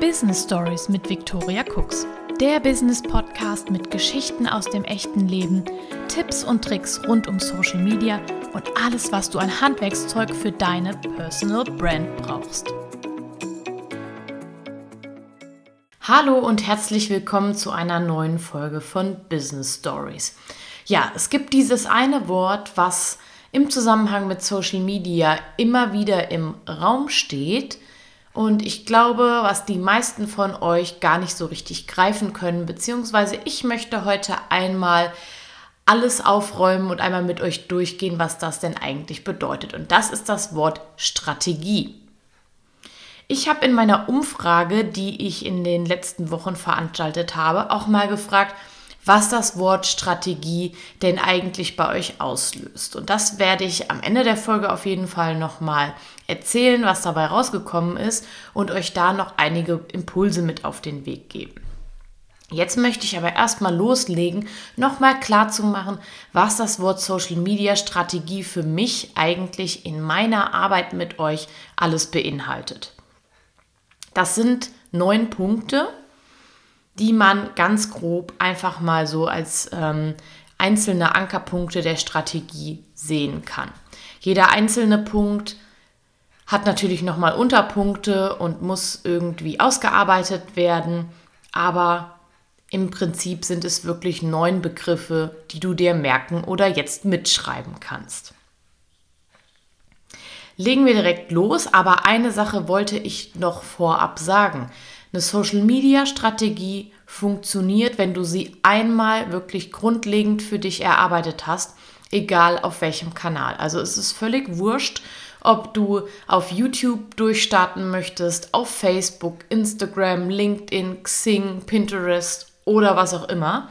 Business Stories mit Victoria Cooks. Der Business Podcast mit Geschichten aus dem echten Leben, Tipps und Tricks rund um Social Media und alles, was du an Handwerkszeug für deine Personal Brand brauchst. Hallo und herzlich willkommen zu einer neuen Folge von Business Stories. Ja, es gibt dieses eine Wort, was im Zusammenhang mit Social Media immer wieder im Raum steht und ich glaube, was die meisten von euch gar nicht so richtig greifen können, beziehungsweise ich möchte heute einmal alles aufräumen und einmal mit euch durchgehen, was das denn eigentlich bedeutet. Und das ist das Wort Strategie. Ich habe in meiner Umfrage, die ich in den letzten Wochen veranstaltet habe, auch mal gefragt, was das Wort Strategie denn eigentlich bei euch auslöst. Und das werde ich am Ende der Folge auf jeden Fall nochmal erzählen, was dabei rausgekommen ist und euch da noch einige Impulse mit auf den Weg geben. Jetzt möchte ich aber erstmal loslegen, nochmal klar zu machen, was das Wort Social Media Strategie für mich eigentlich in meiner Arbeit mit euch alles beinhaltet. Das sind neun Punkte, die man ganz grob einfach mal so als ähm, einzelne Ankerpunkte der Strategie sehen kann. Jeder einzelne Punkt hat natürlich nochmal Unterpunkte und muss irgendwie ausgearbeitet werden, aber im Prinzip sind es wirklich neun Begriffe, die du dir merken oder jetzt mitschreiben kannst. Legen wir direkt los, aber eine Sache wollte ich noch vorab sagen. Eine Social-Media-Strategie funktioniert, wenn du sie einmal wirklich grundlegend für dich erarbeitet hast, egal auf welchem Kanal. Also es ist völlig wurscht, ob du auf YouTube durchstarten möchtest, auf Facebook, Instagram, LinkedIn, Xing, Pinterest oder was auch immer.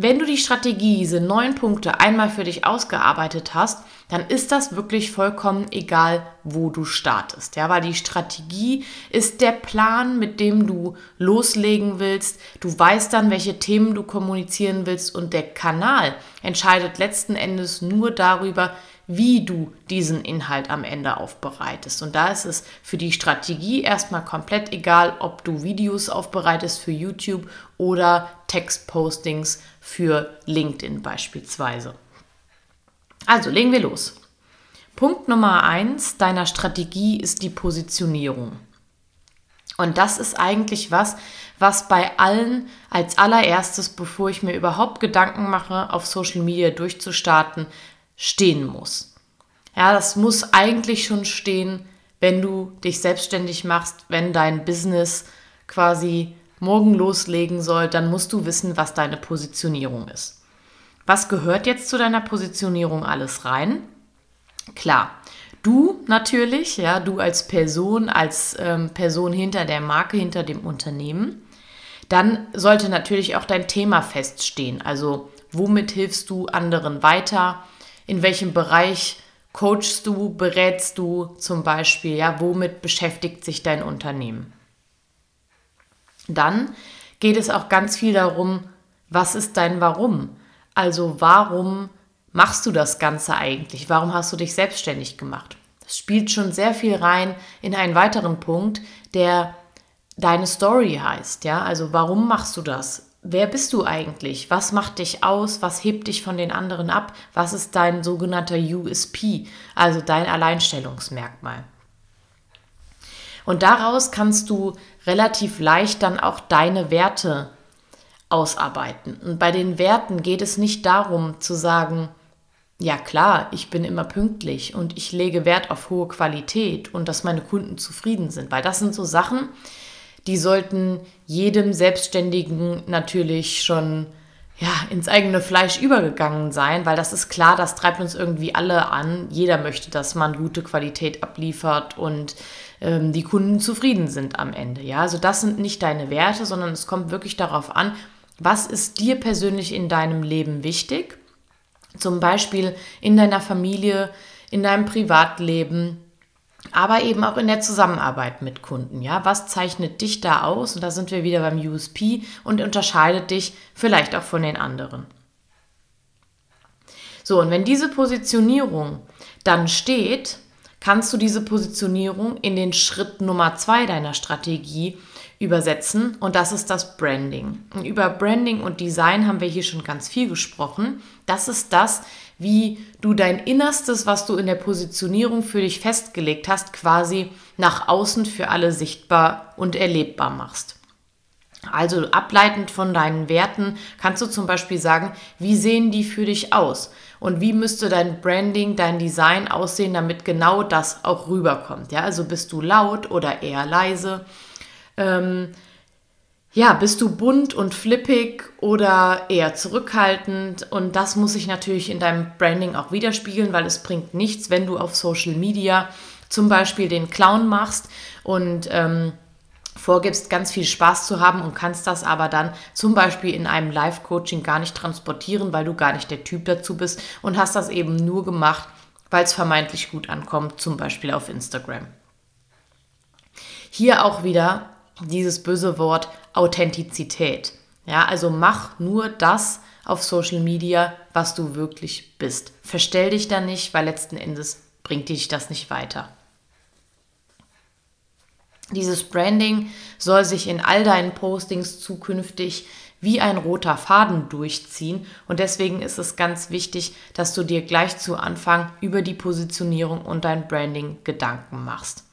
Wenn du die Strategie, diese neun Punkte einmal für dich ausgearbeitet hast, dann ist das wirklich vollkommen egal, wo du startest. Ja, weil die Strategie ist der Plan, mit dem du loslegen willst. Du weißt dann, welche Themen du kommunizieren willst und der Kanal entscheidet letzten Endes nur darüber, wie du diesen Inhalt am Ende aufbereitest. Und da ist es für die Strategie erstmal komplett egal, ob du Videos aufbereitest für YouTube oder Textpostings für LinkedIn beispielsweise. Also legen wir los. Punkt Nummer eins deiner Strategie ist die Positionierung. Und das ist eigentlich was, was bei allen als allererstes, bevor ich mir überhaupt Gedanken mache, auf Social Media durchzustarten, stehen muss. Ja, das muss eigentlich schon stehen, wenn du dich selbstständig machst, wenn dein Business quasi morgen loslegen soll, dann musst du wissen, was deine Positionierung ist. Was gehört jetzt zu deiner Positionierung alles rein? Klar, du natürlich, ja, du als Person, als ähm, Person hinter der Marke, hinter dem Unternehmen. Dann sollte natürlich auch dein Thema feststehen. Also, womit hilfst du anderen weiter? In welchem Bereich coachst du, berätst du zum Beispiel, ja, womit beschäftigt sich dein Unternehmen. Dann geht es auch ganz viel darum, was ist dein Warum? Also warum machst du das Ganze eigentlich? Warum hast du dich selbstständig gemacht? Das spielt schon sehr viel rein in einen weiteren Punkt, der deine Story heißt, ja? Also warum machst du das? Wer bist du eigentlich? Was macht dich aus? Was hebt dich von den anderen ab? Was ist dein sogenannter USP, also dein Alleinstellungsmerkmal? Und daraus kannst du relativ leicht dann auch deine Werte ausarbeiten. Und bei den Werten geht es nicht darum zu sagen, ja klar, ich bin immer pünktlich und ich lege Wert auf hohe Qualität und dass meine Kunden zufrieden sind, weil das sind so Sachen, die sollten jedem Selbstständigen natürlich schon ja, ins eigene Fleisch übergegangen sein, weil das ist klar, das treibt uns irgendwie alle an. Jeder möchte, dass man gute Qualität abliefert und ähm, die Kunden zufrieden sind am Ende. Ja, also das sind nicht deine Werte, sondern es kommt wirklich darauf an, was ist dir persönlich in deinem Leben wichtig? Zum Beispiel in deiner Familie, in deinem Privatleben, aber eben auch in der Zusammenarbeit mit Kunden. Ja, was zeichnet dich da aus? Und da sind wir wieder beim USP und unterscheidet dich vielleicht auch von den anderen. So, und wenn diese Positionierung dann steht, kannst du diese Positionierung in den Schritt Nummer zwei deiner Strategie übersetzen und das ist das Branding. Und über Branding und Design haben wir hier schon ganz viel gesprochen. Das ist das, wie du dein Innerstes, was du in der Positionierung für dich festgelegt hast, quasi nach außen für alle sichtbar und erlebbar machst. Also ableitend von deinen Werten kannst du zum Beispiel sagen, wie sehen die für dich aus? Und wie müsste dein Branding, dein Design aussehen, damit genau das auch rüberkommt? Ja, also bist du laut oder eher leise? Ähm, ja, bist du bunt und flippig oder eher zurückhaltend? Und das muss sich natürlich in deinem Branding auch widerspiegeln, weil es bringt nichts, wenn du auf Social Media zum Beispiel den Clown machst und ähm, vorgibst, ganz viel Spaß zu haben und kannst das aber dann zum Beispiel in einem Live-Coaching gar nicht transportieren, weil du gar nicht der Typ dazu bist und hast das eben nur gemacht, weil es vermeintlich gut ankommt, zum Beispiel auf Instagram. Hier auch wieder dieses böse Wort Authentizität. Ja, also mach nur das auf Social Media, was du wirklich bist. Verstell dich da nicht, weil letzten Endes bringt dich das nicht weiter. Dieses Branding soll sich in all deinen Postings zukünftig wie ein roter Faden durchziehen und deswegen ist es ganz wichtig, dass du dir gleich zu Anfang über die Positionierung und dein Branding Gedanken machst.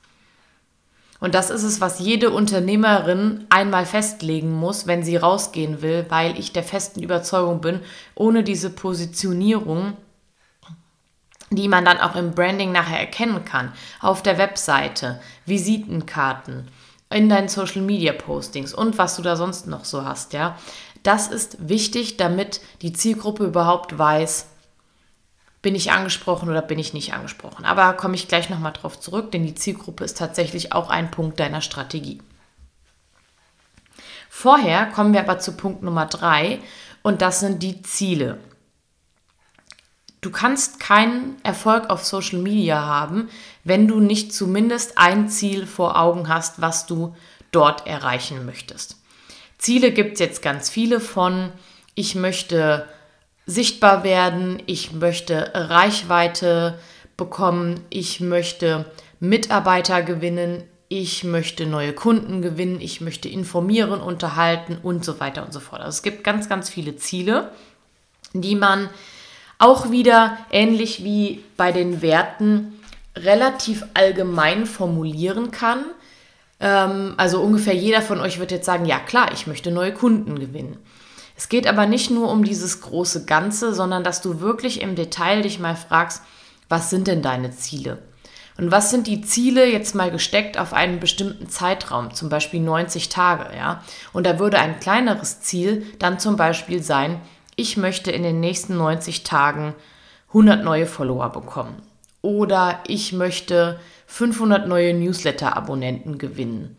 Und das ist es, was jede Unternehmerin einmal festlegen muss, wenn sie rausgehen will, weil ich der festen Überzeugung bin, ohne diese Positionierung, die man dann auch im Branding nachher erkennen kann, auf der Webseite, Visitenkarten, in deinen Social Media Postings und was du da sonst noch so hast, ja. Das ist wichtig, damit die Zielgruppe überhaupt weiß, bin ich angesprochen oder bin ich nicht angesprochen. Aber komme ich gleich nochmal drauf zurück, denn die Zielgruppe ist tatsächlich auch ein Punkt deiner Strategie. Vorher kommen wir aber zu Punkt Nummer drei und das sind die Ziele. Du kannst keinen Erfolg auf Social Media haben, wenn du nicht zumindest ein Ziel vor Augen hast, was du dort erreichen möchtest. Ziele gibt es jetzt ganz viele von, ich möchte sichtbar werden, ich möchte Reichweite bekommen, ich möchte Mitarbeiter gewinnen, ich möchte neue Kunden gewinnen, ich möchte informieren, unterhalten und so weiter und so fort. Also es gibt ganz, ganz viele Ziele, die man auch wieder ähnlich wie bei den Werten relativ allgemein formulieren kann. Ähm, also ungefähr jeder von euch wird jetzt sagen, ja klar, ich möchte neue Kunden gewinnen. Es geht aber nicht nur um dieses große Ganze, sondern dass du wirklich im Detail dich mal fragst, was sind denn deine Ziele? Und was sind die Ziele jetzt mal gesteckt auf einen bestimmten Zeitraum, zum Beispiel 90 Tage, ja? Und da würde ein kleineres Ziel dann zum Beispiel sein, ich möchte in den nächsten 90 Tagen 100 neue Follower bekommen. Oder ich möchte 500 neue Newsletter-Abonnenten gewinnen.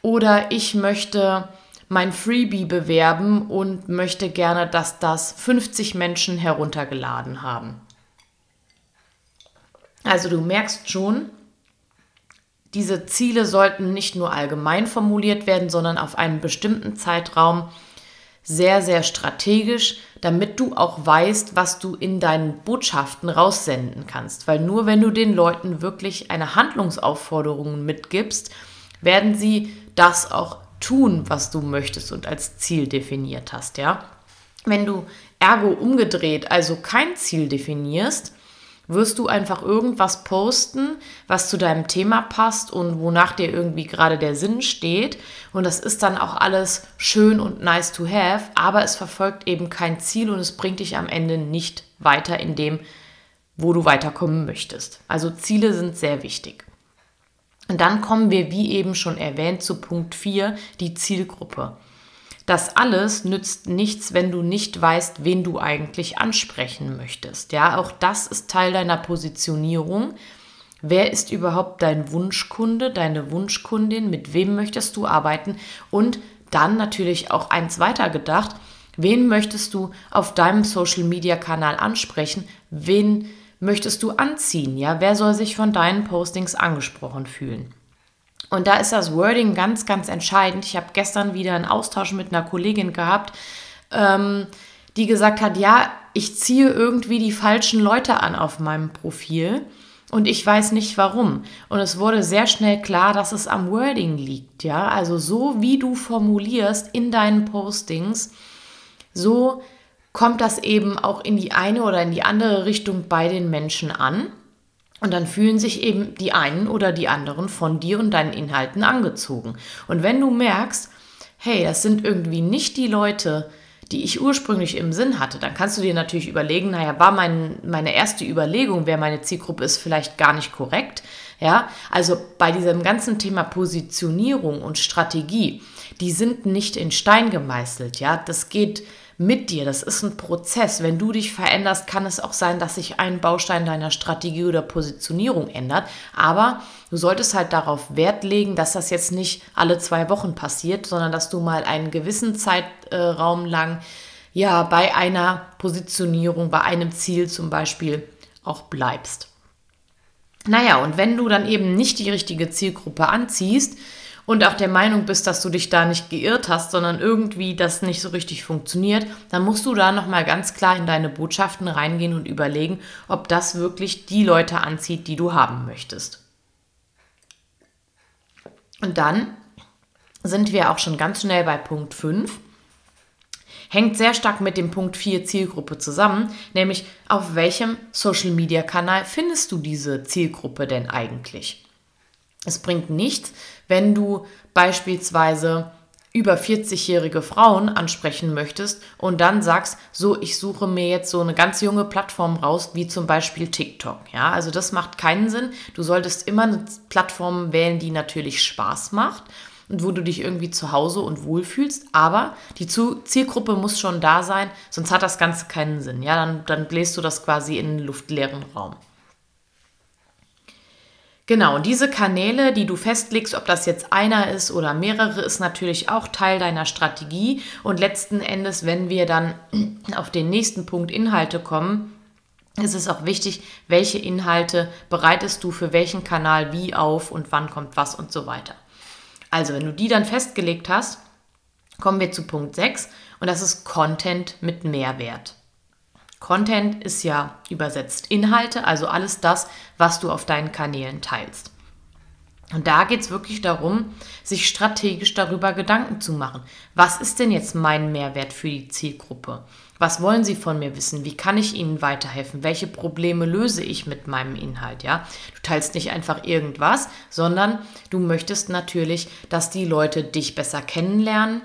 Oder ich möchte mein Freebie bewerben und möchte gerne, dass das 50 Menschen heruntergeladen haben. Also du merkst schon, diese Ziele sollten nicht nur allgemein formuliert werden, sondern auf einen bestimmten Zeitraum sehr, sehr strategisch, damit du auch weißt, was du in deinen Botschaften raussenden kannst. Weil nur wenn du den Leuten wirklich eine Handlungsaufforderung mitgibst, werden sie das auch tun, was du möchtest und als Ziel definiert hast, ja. Wenn du ergo umgedreht, also kein Ziel definierst, wirst du einfach irgendwas posten, was zu deinem Thema passt und wonach dir irgendwie gerade der Sinn steht. Und das ist dann auch alles schön und nice to have, aber es verfolgt eben kein Ziel und es bringt dich am Ende nicht weiter in dem, wo du weiterkommen möchtest. Also Ziele sind sehr wichtig. Und dann kommen wir, wie eben schon erwähnt, zu Punkt 4, die Zielgruppe. Das alles nützt nichts, wenn du nicht weißt, wen du eigentlich ansprechen möchtest. Ja, auch das ist Teil deiner Positionierung. Wer ist überhaupt dein Wunschkunde, deine Wunschkundin? Mit wem möchtest du arbeiten? Und dann natürlich auch eins weiter gedacht. Wen möchtest du auf deinem Social Media Kanal ansprechen? Wen möchtest du anziehen? Ja, wer soll sich von deinen Postings angesprochen fühlen? Und da ist das Wording ganz, ganz entscheidend. Ich habe gestern wieder einen Austausch mit einer Kollegin gehabt, ähm, die gesagt hat, ja, ich ziehe irgendwie die falschen Leute an auf meinem Profil. Und ich weiß nicht warum. Und es wurde sehr schnell klar, dass es am Wording liegt. Ja, also so wie du formulierst in deinen Postings, so kommt das eben auch in die eine oder in die andere Richtung bei den Menschen an. Und dann fühlen sich eben die einen oder die anderen von dir und deinen Inhalten angezogen. Und wenn du merkst, hey, das sind irgendwie nicht die Leute, die ich ursprünglich im Sinn hatte, dann kannst du dir natürlich überlegen, naja, war mein, meine erste Überlegung, wer meine Zielgruppe ist, vielleicht gar nicht korrekt. Ja, also bei diesem ganzen Thema Positionierung und Strategie, die sind nicht in Stein gemeißelt. Ja, das geht mit dir. Das ist ein Prozess. Wenn du dich veränderst, kann es auch sein, dass sich ein Baustein deiner Strategie oder Positionierung ändert. Aber du solltest halt darauf Wert legen, dass das jetzt nicht alle zwei Wochen passiert, sondern dass du mal einen gewissen Zeitraum lang ja bei einer Positionierung, bei einem Ziel zum Beispiel auch bleibst. Naja, und wenn du dann eben nicht die richtige Zielgruppe anziehst, und auch der Meinung bist, dass du dich da nicht geirrt hast, sondern irgendwie das nicht so richtig funktioniert, dann musst du da nochmal ganz klar in deine Botschaften reingehen und überlegen, ob das wirklich die Leute anzieht, die du haben möchtest. Und dann sind wir auch schon ganz schnell bei Punkt 5. Hängt sehr stark mit dem Punkt 4 Zielgruppe zusammen, nämlich auf welchem Social-Media-Kanal findest du diese Zielgruppe denn eigentlich? Es bringt nichts, wenn du beispielsweise über 40-jährige Frauen ansprechen möchtest und dann sagst, so, ich suche mir jetzt so eine ganz junge Plattform raus, wie zum Beispiel TikTok. Ja, also das macht keinen Sinn. Du solltest immer eine Plattform wählen, die natürlich Spaß macht und wo du dich irgendwie zu Hause und wohlfühlst. Aber die Zielgruppe muss schon da sein, sonst hat das Ganze keinen Sinn. Ja, dann, dann bläst du das quasi in einen luftleeren Raum. Genau, diese Kanäle, die du festlegst, ob das jetzt einer ist oder mehrere, ist natürlich auch Teil deiner Strategie. Und letzten Endes, wenn wir dann auf den nächsten Punkt Inhalte kommen, ist es auch wichtig, welche Inhalte bereitest du für welchen Kanal wie auf und wann kommt was und so weiter. Also, wenn du die dann festgelegt hast, kommen wir zu Punkt 6 und das ist Content mit Mehrwert. Content ist ja übersetzt Inhalte, also alles das, was du auf deinen Kanälen teilst. Und da geht es wirklich darum, sich strategisch darüber Gedanken zu machen. Was ist denn jetzt mein Mehrwert für die Zielgruppe? Was wollen sie von mir wissen? Wie kann ich ihnen weiterhelfen? Welche Probleme löse ich mit meinem Inhalt? Ja, du teilst nicht einfach irgendwas, sondern du möchtest natürlich, dass die Leute dich besser kennenlernen,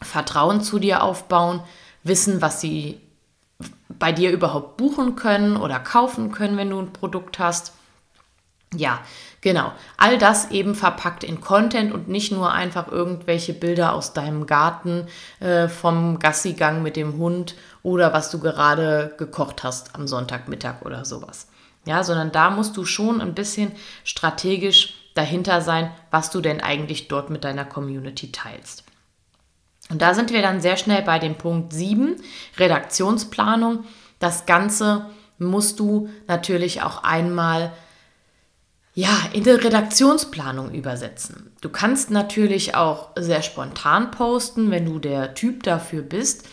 Vertrauen zu dir aufbauen, wissen, was sie bei dir überhaupt buchen können oder kaufen können, wenn du ein Produkt hast. Ja, genau. All das eben verpackt in Content und nicht nur einfach irgendwelche Bilder aus deinem Garten äh, vom Gassigang mit dem Hund oder was du gerade gekocht hast am Sonntagmittag oder sowas. Ja, sondern da musst du schon ein bisschen strategisch dahinter sein, was du denn eigentlich dort mit deiner Community teilst. Und da sind wir dann sehr schnell bei dem Punkt 7, Redaktionsplanung. Das Ganze musst du natürlich auch einmal ja, in der Redaktionsplanung übersetzen. Du kannst natürlich auch sehr spontan posten, wenn du der Typ dafür bist.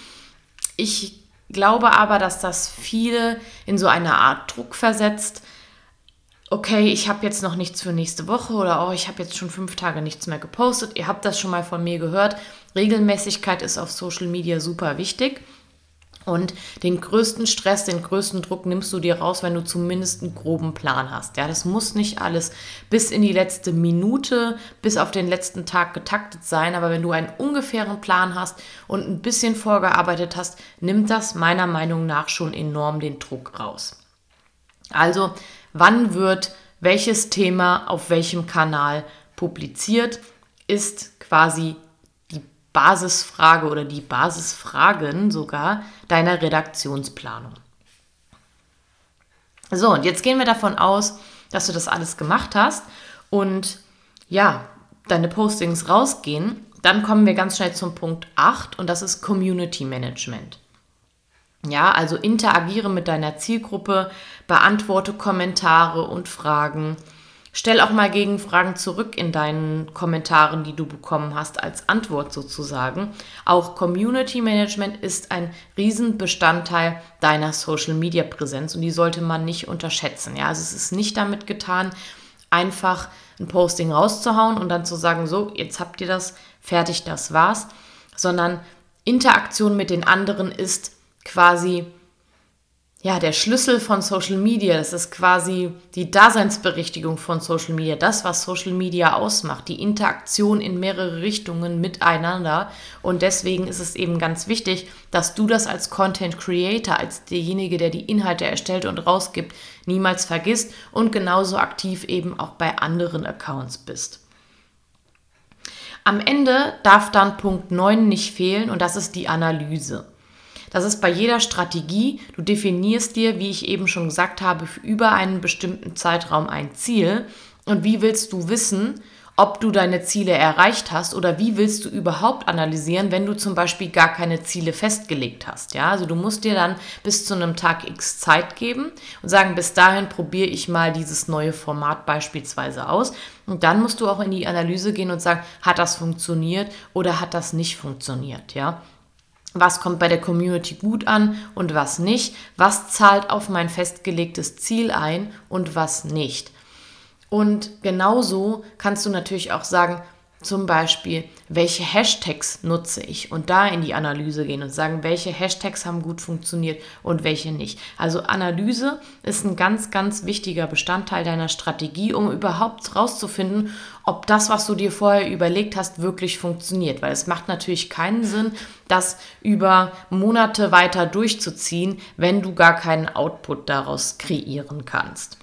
Ich glaube aber, dass das viele in so eine Art Druck versetzt, okay, ich habe jetzt noch nichts für nächste Woche oder oh, ich habe jetzt schon fünf Tage nichts mehr gepostet. Ihr habt das schon mal von mir gehört. Regelmäßigkeit ist auf Social Media super wichtig. Und den größten Stress, den größten Druck nimmst du dir raus, wenn du zumindest einen groben Plan hast. Ja, das muss nicht alles bis in die letzte Minute, bis auf den letzten Tag getaktet sein. Aber wenn du einen ungefähren Plan hast und ein bisschen vorgearbeitet hast, nimmt das meiner Meinung nach schon enorm den Druck raus. Also wann wird welches Thema auf welchem Kanal publiziert, ist quasi Basisfrage oder die Basisfragen sogar deiner Redaktionsplanung. So, und jetzt gehen wir davon aus, dass du das alles gemacht hast und ja, deine Postings rausgehen. Dann kommen wir ganz schnell zum Punkt 8 und das ist Community Management. Ja, also interagiere mit deiner Zielgruppe, beantworte Kommentare und Fragen, Stell auch mal Gegenfragen zurück in deinen Kommentaren, die du bekommen hast, als Antwort sozusagen. Auch Community Management ist ein Riesenbestandteil deiner Social Media Präsenz und die sollte man nicht unterschätzen. Ja, also es ist nicht damit getan, einfach ein Posting rauszuhauen und dann zu sagen, so, jetzt habt ihr das, fertig, das war's, sondern Interaktion mit den anderen ist quasi ja, der Schlüssel von Social Media, das ist quasi die Daseinsberechtigung von Social Media, das, was Social Media ausmacht, die Interaktion in mehrere Richtungen miteinander. Und deswegen ist es eben ganz wichtig, dass du das als Content Creator, als derjenige, der die Inhalte erstellt und rausgibt, niemals vergisst und genauso aktiv eben auch bei anderen Accounts bist. Am Ende darf dann Punkt 9 nicht fehlen und das ist die Analyse. Das ist bei jeder Strategie. Du definierst dir, wie ich eben schon gesagt habe, für über einen bestimmten Zeitraum ein Ziel. Und wie willst du wissen, ob du deine Ziele erreicht hast oder wie willst du überhaupt analysieren, wenn du zum Beispiel gar keine Ziele festgelegt hast. Ja, also du musst dir dann bis zu einem Tag X Zeit geben und sagen, bis dahin probiere ich mal dieses neue Format beispielsweise aus. Und dann musst du auch in die Analyse gehen und sagen, hat das funktioniert oder hat das nicht funktioniert. Ja, was kommt bei der Community gut an und was nicht, was zahlt auf mein festgelegtes Ziel ein und was nicht. Und genauso kannst du natürlich auch sagen, zum Beispiel, welche Hashtags nutze ich und da in die Analyse gehen und sagen, welche Hashtags haben gut funktioniert und welche nicht. Also Analyse ist ein ganz, ganz wichtiger Bestandteil deiner Strategie, um überhaupt herauszufinden, ob das, was du dir vorher überlegt hast, wirklich funktioniert. Weil es macht natürlich keinen Sinn, das über Monate weiter durchzuziehen, wenn du gar keinen Output daraus kreieren kannst.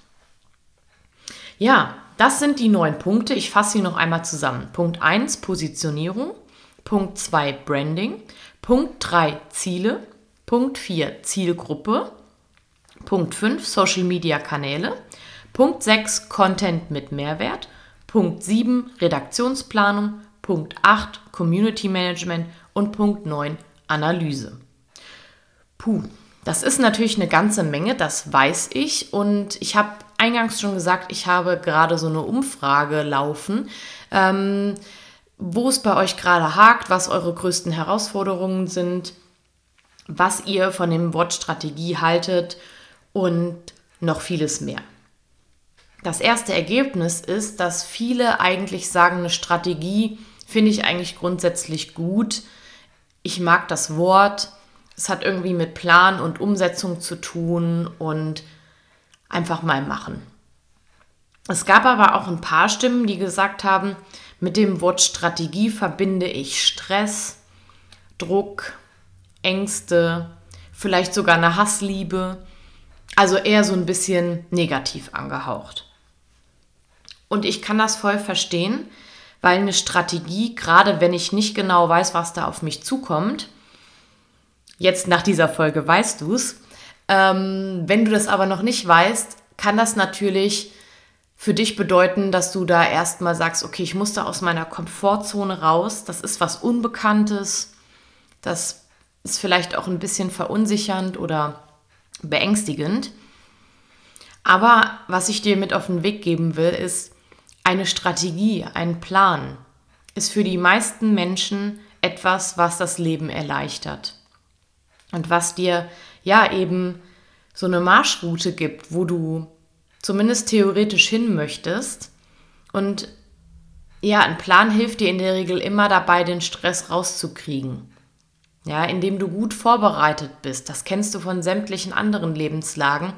Ja, das sind die neun Punkte. Ich fasse sie noch einmal zusammen. Punkt 1 Positionierung. Punkt 2 Branding. Punkt 3 Ziele. Punkt 4 Zielgruppe. Punkt 5 Social Media Kanäle. Punkt 6 Content mit Mehrwert. Punkt 7 Redaktionsplanung. Punkt 8 Community Management und Punkt 9 Analyse. Puh, das ist natürlich eine ganze Menge, das weiß ich. Und ich habe eingangs schon gesagt, ich habe gerade so eine Umfrage laufen, ähm, wo es bei euch gerade hakt, was eure größten Herausforderungen sind, was ihr von dem Wort Strategie haltet und noch vieles mehr. Das erste Ergebnis ist, dass viele eigentlich sagen, eine Strategie finde ich eigentlich grundsätzlich gut. Ich mag das Wort, es hat irgendwie mit Plan und Umsetzung zu tun und einfach mal machen. Es gab aber auch ein paar Stimmen, die gesagt haben, mit dem Wort Strategie verbinde ich Stress, Druck, Ängste, vielleicht sogar eine Hassliebe, also eher so ein bisschen negativ angehaucht. Und ich kann das voll verstehen, weil eine Strategie, gerade wenn ich nicht genau weiß, was da auf mich zukommt, Jetzt nach dieser Folge weißt du es. Ähm, wenn du das aber noch nicht weißt, kann das natürlich für dich bedeuten, dass du da erstmal sagst, okay, ich muss da aus meiner Komfortzone raus. Das ist was Unbekanntes. Das ist vielleicht auch ein bisschen verunsichernd oder beängstigend. Aber was ich dir mit auf den Weg geben will, ist eine Strategie, ein Plan ist für die meisten Menschen etwas, was das Leben erleichtert und was dir ja eben so eine Marschroute gibt, wo du zumindest theoretisch hin möchtest. Und ja, ein Plan hilft dir in der Regel immer dabei, den Stress rauszukriegen. Ja, indem du gut vorbereitet bist, das kennst du von sämtlichen anderen Lebenslagen,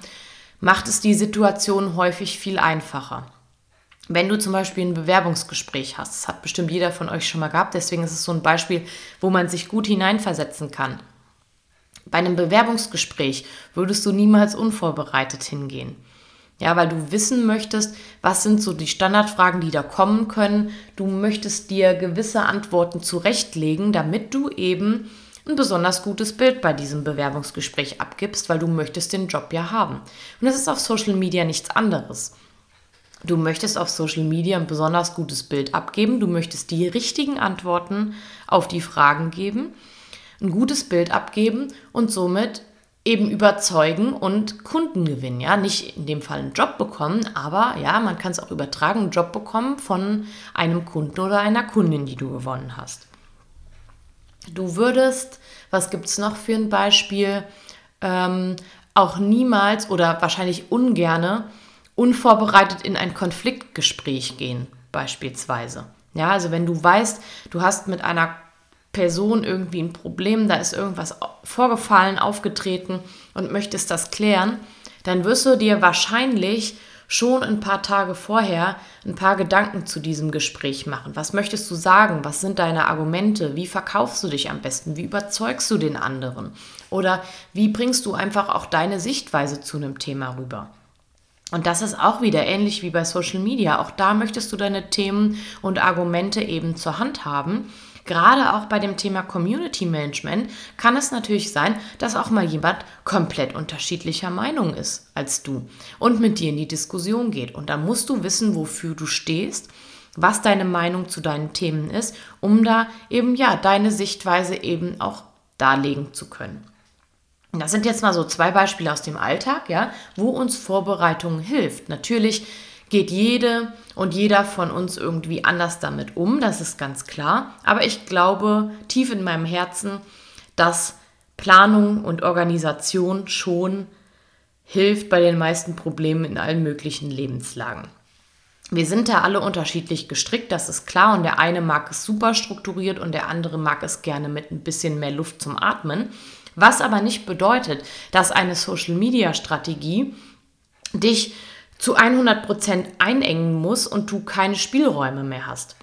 macht es die Situation häufig viel einfacher. Wenn du zum Beispiel ein Bewerbungsgespräch hast, das hat bestimmt jeder von euch schon mal gehabt, deswegen ist es so ein Beispiel, wo man sich gut hineinversetzen kann. Bei einem Bewerbungsgespräch würdest du niemals unvorbereitet hingehen. Ja, weil du wissen möchtest, was sind so die Standardfragen, die da kommen können. Du möchtest dir gewisse Antworten zurechtlegen, damit du eben ein besonders gutes Bild bei diesem Bewerbungsgespräch abgibst, weil du möchtest den Job ja haben. Und das ist auf Social Media nichts anderes. Du möchtest auf Social Media ein besonders gutes Bild abgeben, du möchtest die richtigen Antworten auf die Fragen geben ein gutes Bild abgeben und somit eben überzeugen und Kunden gewinnen. Ja, nicht in dem Fall einen Job bekommen, aber ja, man kann es auch übertragen, einen Job bekommen von einem Kunden oder einer Kundin, die du gewonnen hast. Du würdest, was gibt es noch für ein Beispiel, ähm, auch niemals oder wahrscheinlich ungerne unvorbereitet in ein Konfliktgespräch gehen, beispielsweise. Ja, also wenn du weißt, du hast mit einer Person irgendwie ein Problem, da ist irgendwas vorgefallen, aufgetreten und möchtest das klären, dann wirst du dir wahrscheinlich schon ein paar Tage vorher ein paar Gedanken zu diesem Gespräch machen. Was möchtest du sagen? Was sind deine Argumente? Wie verkaufst du dich am besten? Wie überzeugst du den anderen? Oder wie bringst du einfach auch deine Sichtweise zu einem Thema rüber? Und das ist auch wieder ähnlich wie bei Social Media. Auch da möchtest du deine Themen und Argumente eben zur Hand haben Gerade auch bei dem Thema Community Management kann es natürlich sein, dass auch mal jemand komplett unterschiedlicher Meinung ist als du und mit dir in die Diskussion geht. Und da musst du wissen, wofür du stehst, was deine Meinung zu deinen Themen ist, um da eben ja deine Sichtweise eben auch darlegen zu können. Das sind jetzt mal so zwei Beispiele aus dem Alltag, ja, wo uns Vorbereitung hilft. Natürlich geht jede und jeder von uns irgendwie anders damit um, das ist ganz klar. Aber ich glaube tief in meinem Herzen, dass Planung und Organisation schon hilft bei den meisten Problemen in allen möglichen Lebenslagen. Wir sind da alle unterschiedlich gestrickt, das ist klar. Und der eine mag es super strukturiert und der andere mag es gerne mit ein bisschen mehr Luft zum Atmen. Was aber nicht bedeutet, dass eine Social-Media-Strategie dich zu 100% einengen muss und du keine Spielräume mehr hast.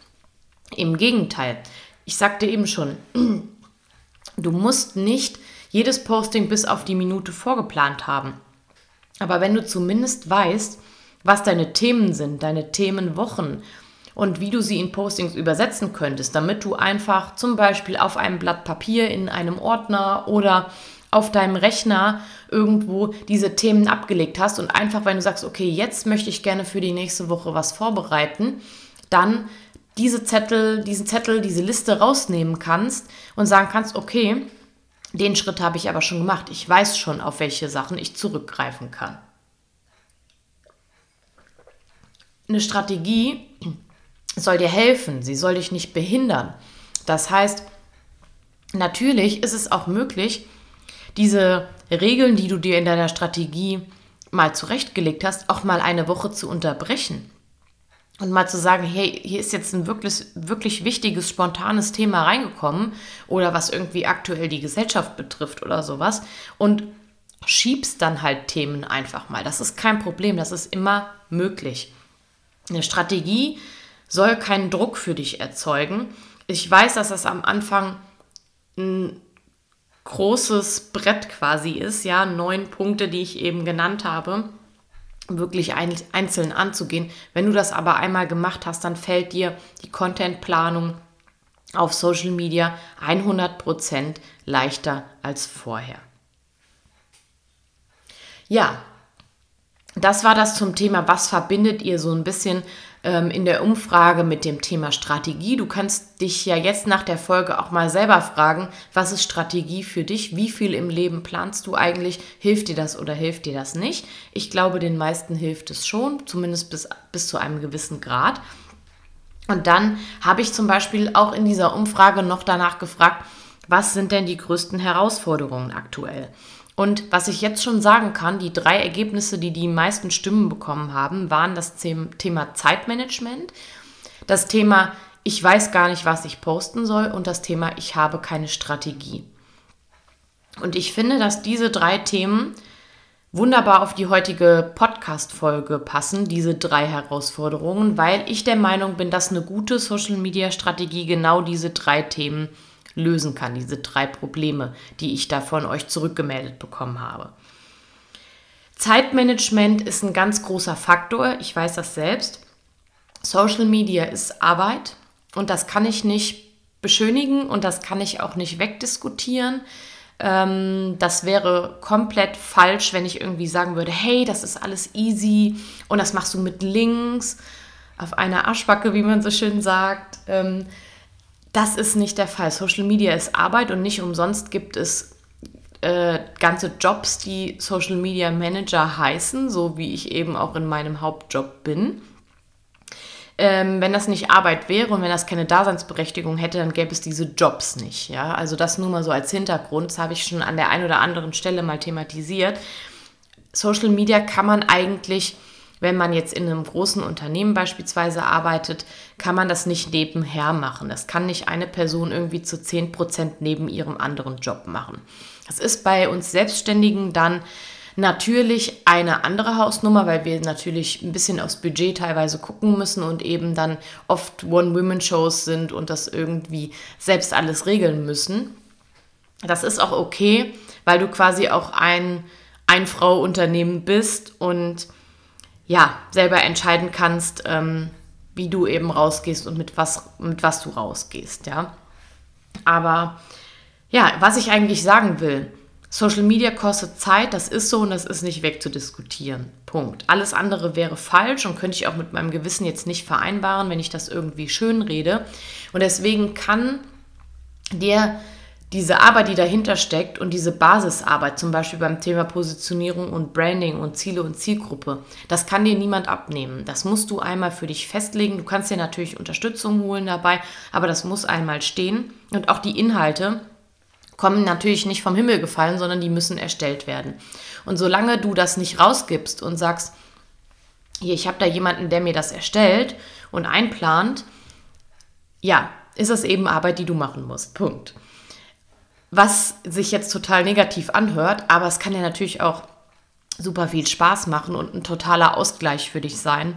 Im Gegenteil, ich sagte eben schon, du musst nicht jedes Posting bis auf die Minute vorgeplant haben. Aber wenn du zumindest weißt, was deine Themen sind, deine Themenwochen und wie du sie in Postings übersetzen könntest, damit du einfach zum Beispiel auf einem Blatt Papier in einem Ordner oder auf deinem Rechner irgendwo diese Themen abgelegt hast und einfach, wenn du sagst, okay, jetzt möchte ich gerne für die nächste Woche was vorbereiten, dann diese Zettel, diesen Zettel, diese Liste rausnehmen kannst und sagen kannst, okay, den Schritt habe ich aber schon gemacht. Ich weiß schon, auf welche Sachen ich zurückgreifen kann. Eine Strategie soll dir helfen, sie soll dich nicht behindern. Das heißt, natürlich ist es auch möglich, diese Regeln, die du dir in deiner Strategie mal zurechtgelegt hast, auch mal eine Woche zu unterbrechen. Und mal zu sagen, hey, hier ist jetzt ein wirklich, wirklich wichtiges, spontanes Thema reingekommen oder was irgendwie aktuell die Gesellschaft betrifft oder sowas. Und schiebst dann halt Themen einfach mal. Das ist kein Problem, das ist immer möglich. Eine Strategie soll keinen Druck für dich erzeugen. Ich weiß, dass das am Anfang ein großes Brett quasi ist, ja, neun Punkte, die ich eben genannt habe, wirklich einzeln anzugehen. Wenn du das aber einmal gemacht hast, dann fällt dir die Contentplanung auf Social Media 100% leichter als vorher. Ja, das war das zum Thema, was verbindet ihr so ein bisschen ähm, in der Umfrage mit dem Thema Strategie. Du kannst dich ja jetzt nach der Folge auch mal selber fragen, was ist Strategie für dich? Wie viel im Leben planst du eigentlich? Hilft dir das oder hilft dir das nicht? Ich glaube, den meisten hilft es schon, zumindest bis, bis zu einem gewissen Grad. Und dann habe ich zum Beispiel auch in dieser Umfrage noch danach gefragt, was sind denn die größten Herausforderungen aktuell? Und was ich jetzt schon sagen kann, die drei Ergebnisse, die die meisten Stimmen bekommen haben, waren das Thema Zeitmanagement, das Thema ich weiß gar nicht, was ich posten soll und das Thema ich habe keine Strategie. Und ich finde, dass diese drei Themen wunderbar auf die heutige Podcast-Folge passen, diese drei Herausforderungen, weil ich der Meinung bin, dass eine gute Social-Media-Strategie genau diese drei Themen lösen kann, diese drei Probleme, die ich da von euch zurückgemeldet bekommen habe. Zeitmanagement ist ein ganz großer Faktor, ich weiß das selbst. Social Media ist Arbeit und das kann ich nicht beschönigen und das kann ich auch nicht wegdiskutieren. Ähm, das wäre komplett falsch, wenn ich irgendwie sagen würde, hey, das ist alles easy und das machst du mit Links auf einer Aschbacke, wie man so schön sagt. Das ist nicht der Fall. Social Media ist Arbeit und nicht umsonst gibt es äh, ganze Jobs, die Social Media Manager heißen, so wie ich eben auch in meinem Hauptjob bin. Ähm, wenn das nicht Arbeit wäre und wenn das keine Daseinsberechtigung hätte, dann gäbe es diese Jobs nicht. Ja? Also das nur mal so als Hintergrund, das habe ich schon an der einen oder anderen Stelle mal thematisiert. Social Media kann man eigentlich, wenn man jetzt in einem großen Unternehmen beispielsweise arbeitet, kann man das nicht nebenher machen. Das kann nicht eine Person irgendwie zu 10% neben ihrem anderen Job machen. Das ist bei uns Selbstständigen dann natürlich eine andere Hausnummer, weil wir natürlich ein bisschen aufs Budget teilweise gucken müssen und eben dann oft One-Women-Shows sind und das irgendwie selbst alles regeln müssen. Das ist auch okay, weil du quasi auch ein Ein-Frau-Unternehmen bist und ja, selber entscheiden kannst, ähm, wie du eben rausgehst und mit was, mit was du rausgehst, ja. Aber ja, was ich eigentlich sagen will, Social Media kostet Zeit, das ist so und das ist nicht wegzudiskutieren. Punkt. Alles andere wäre falsch und könnte ich auch mit meinem Gewissen jetzt nicht vereinbaren, wenn ich das irgendwie schön rede. Und deswegen kann dir diese Arbeit, die dahinter steckt und diese Basisarbeit, zum Beispiel beim Thema Positionierung und Branding und Ziele und Zielgruppe, das kann dir niemand abnehmen. Das musst du einmal für dich festlegen. Du kannst dir natürlich Unterstützung holen dabei, aber das muss einmal stehen. Und auch die Inhalte, kommen natürlich nicht vom Himmel gefallen, sondern die müssen erstellt werden. Und solange du das nicht rausgibst und sagst, hier, ich habe da jemanden, der mir das erstellt und einplant, ja, ist das eben Arbeit, die du machen musst. Punkt. Was sich jetzt total negativ anhört, aber es kann ja natürlich auch super viel Spaß machen und ein totaler Ausgleich für dich sein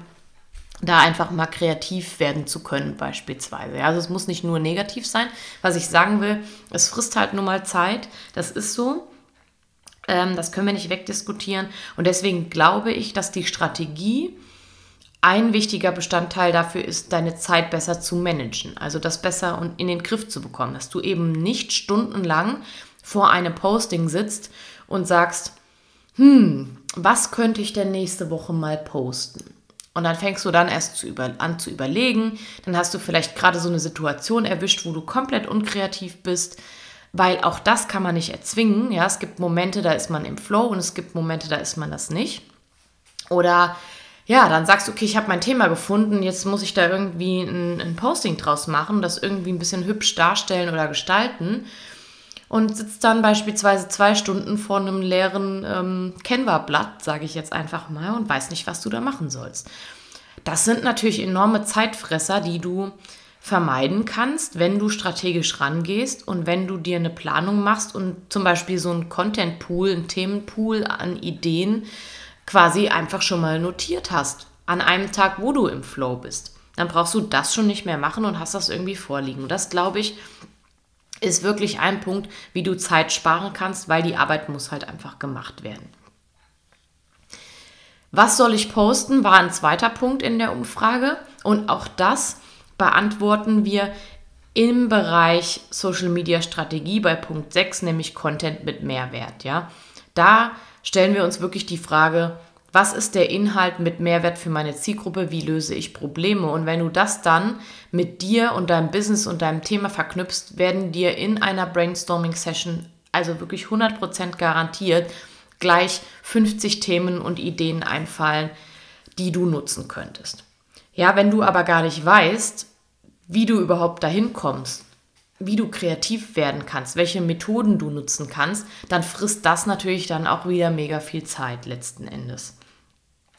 da einfach mal kreativ werden zu können, beispielsweise. Also es muss nicht nur negativ sein. Was ich sagen will, es frisst halt nur mal Zeit. Das ist so. Ähm, das können wir nicht wegdiskutieren. Und deswegen glaube ich, dass die Strategie ein wichtiger Bestandteil dafür ist, deine Zeit besser zu managen. Also das besser in den Griff zu bekommen. Dass du eben nicht stundenlang vor einem Posting sitzt und sagst, hm, was könnte ich denn nächste Woche mal posten? Und dann fängst du dann erst zu über, an zu überlegen. Dann hast du vielleicht gerade so eine Situation erwischt, wo du komplett unkreativ bist, weil auch das kann man nicht erzwingen. Ja, es gibt Momente, da ist man im Flow und es gibt Momente, da ist man das nicht. Oder ja, dann sagst du, okay, ich habe mein Thema gefunden, jetzt muss ich da irgendwie ein, ein Posting draus machen, das irgendwie ein bisschen hübsch darstellen oder gestalten und sitzt dann beispielsweise zwei Stunden vor einem leeren ähm, Canva-Blatt, sage ich jetzt einfach mal, und weiß nicht, was du da machen sollst. Das sind natürlich enorme Zeitfresser, die du vermeiden kannst, wenn du strategisch rangehst und wenn du dir eine Planung machst und zum Beispiel so einen Content-Pool, einen Themenpool an Ideen quasi einfach schon mal notiert hast. An einem Tag, wo du im Flow bist. Dann brauchst du das schon nicht mehr machen und hast das irgendwie vorliegen. Das, glaube ich, ist wirklich ein Punkt, wie du Zeit sparen kannst, weil die Arbeit muss halt einfach gemacht werden. Was soll ich posten, war ein zweiter Punkt in der Umfrage und auch das beantworten wir im Bereich Social Media Strategie bei Punkt 6, nämlich Content mit Mehrwert, ja. Da stellen wir uns wirklich die Frage, was ist der Inhalt mit Mehrwert für meine Zielgruppe, wie löse ich Probleme. Und wenn du das dann mit dir und deinem Business und deinem Thema verknüpfst, werden dir in einer Brainstorming-Session, also wirklich 100% garantiert, gleich 50 Themen und Ideen einfallen, die du nutzen könntest. Ja, wenn du aber gar nicht weißt, wie du überhaupt dahin kommst, wie du kreativ werden kannst, welche Methoden du nutzen kannst, dann frisst das natürlich dann auch wieder mega viel Zeit letzten Endes.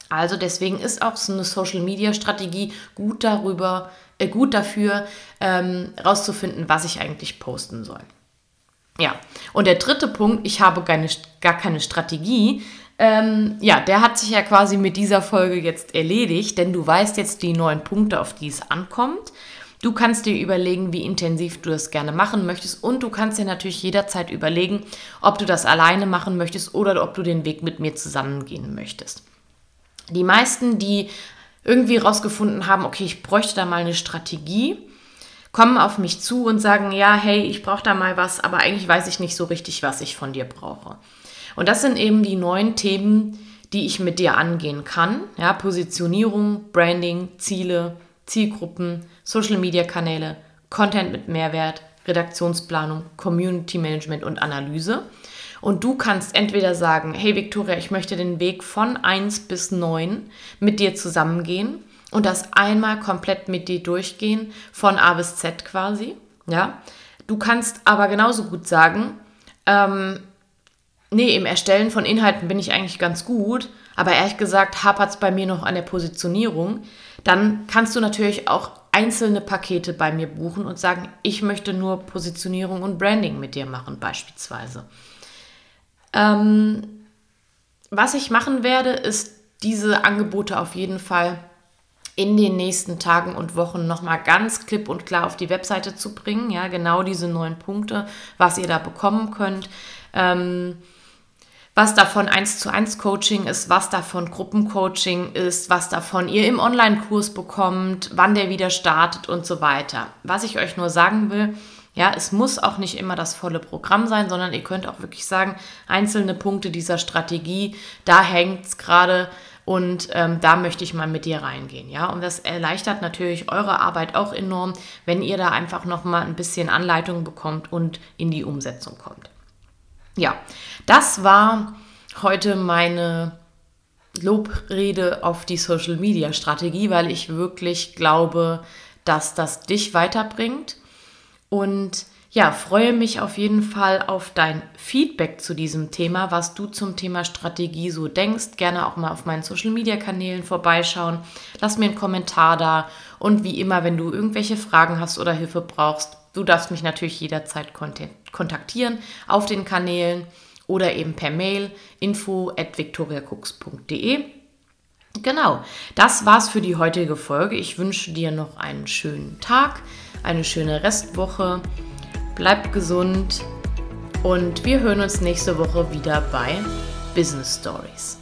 Also deswegen ist auch so eine Social Media Strategie gut darüber, äh, gut dafür, ähm, rauszufinden, was ich eigentlich posten soll. Ja, und der dritte Punkt, ich habe keine, gar keine Strategie. Ähm, ja, der hat sich ja quasi mit dieser Folge jetzt erledigt, denn du weißt jetzt die neun Punkte, auf die es ankommt. Du kannst dir überlegen, wie intensiv du das gerne machen möchtest und du kannst dir natürlich jederzeit überlegen, ob du das alleine machen möchtest oder ob du den Weg mit mir zusammengehen möchtest. Die meisten, die irgendwie rausgefunden haben, okay, ich bräuchte da mal eine Strategie, kommen auf mich zu und sagen, ja, hey, ich brauche da mal was, aber eigentlich weiß ich nicht so richtig, was ich von dir brauche. Und das sind eben die neuen Themen, die ich mit dir angehen kann. Ja, Positionierung, Branding, Ziele, Zielgruppen, Social-Media-Kanäle, Content mit Mehrwert, Redaktionsplanung, Community Management und Analyse. Und du kannst entweder sagen, hey Victoria, ich möchte den Weg von 1 bis 9 mit dir zusammengehen und das einmal komplett mit dir durchgehen, von A bis Z quasi. Ja, du kannst aber genauso gut sagen, ähm, nee, im Erstellen von Inhalten bin ich eigentlich ganz gut, aber ehrlich gesagt hapert es bei mir noch an der Positionierung. Dann kannst du natürlich auch einzelne Pakete bei mir buchen und sagen, ich möchte nur Positionierung und Branding mit dir machen, beispielsweise. Ähm, was ich machen werde, ist diese Angebote auf jeden Fall in den nächsten Tagen und Wochen nochmal ganz klipp und klar auf die Webseite zu bringen. Ja, genau diese neun Punkte, was ihr da bekommen könnt. Ähm, was davon 1 zu 1 Coaching ist, was davon Gruppencoaching ist, was davon ihr im Online-Kurs bekommt, wann der wieder startet und so weiter. Was ich euch nur sagen will, ja, es muss auch nicht immer das volle Programm sein, sondern ihr könnt auch wirklich sagen, einzelne Punkte dieser Strategie, da hängt es gerade und ähm, da möchte ich mal mit dir reingehen, ja. Und das erleichtert natürlich eure Arbeit auch enorm, wenn ihr da einfach nochmal ein bisschen Anleitung bekommt und in die Umsetzung kommt. Ja, das war heute meine Lobrede auf die Social Media Strategie, weil ich wirklich glaube, dass das dich weiterbringt. Und ja, freue mich auf jeden Fall auf dein Feedback zu diesem Thema, was du zum Thema Strategie so denkst. Gerne auch mal auf meinen Social Media Kanälen vorbeischauen. Lass mir einen Kommentar da. Und wie immer, wenn du irgendwelche Fragen hast oder Hilfe brauchst, du darfst mich natürlich jederzeit kontaktieren auf den Kanälen oder eben per Mail info at victoriacooks.de. Genau, das war's für die heutige Folge. Ich wünsche dir noch einen schönen Tag, eine schöne Restwoche bleibt gesund und wir hören uns nächste Woche wieder bei Business Stories.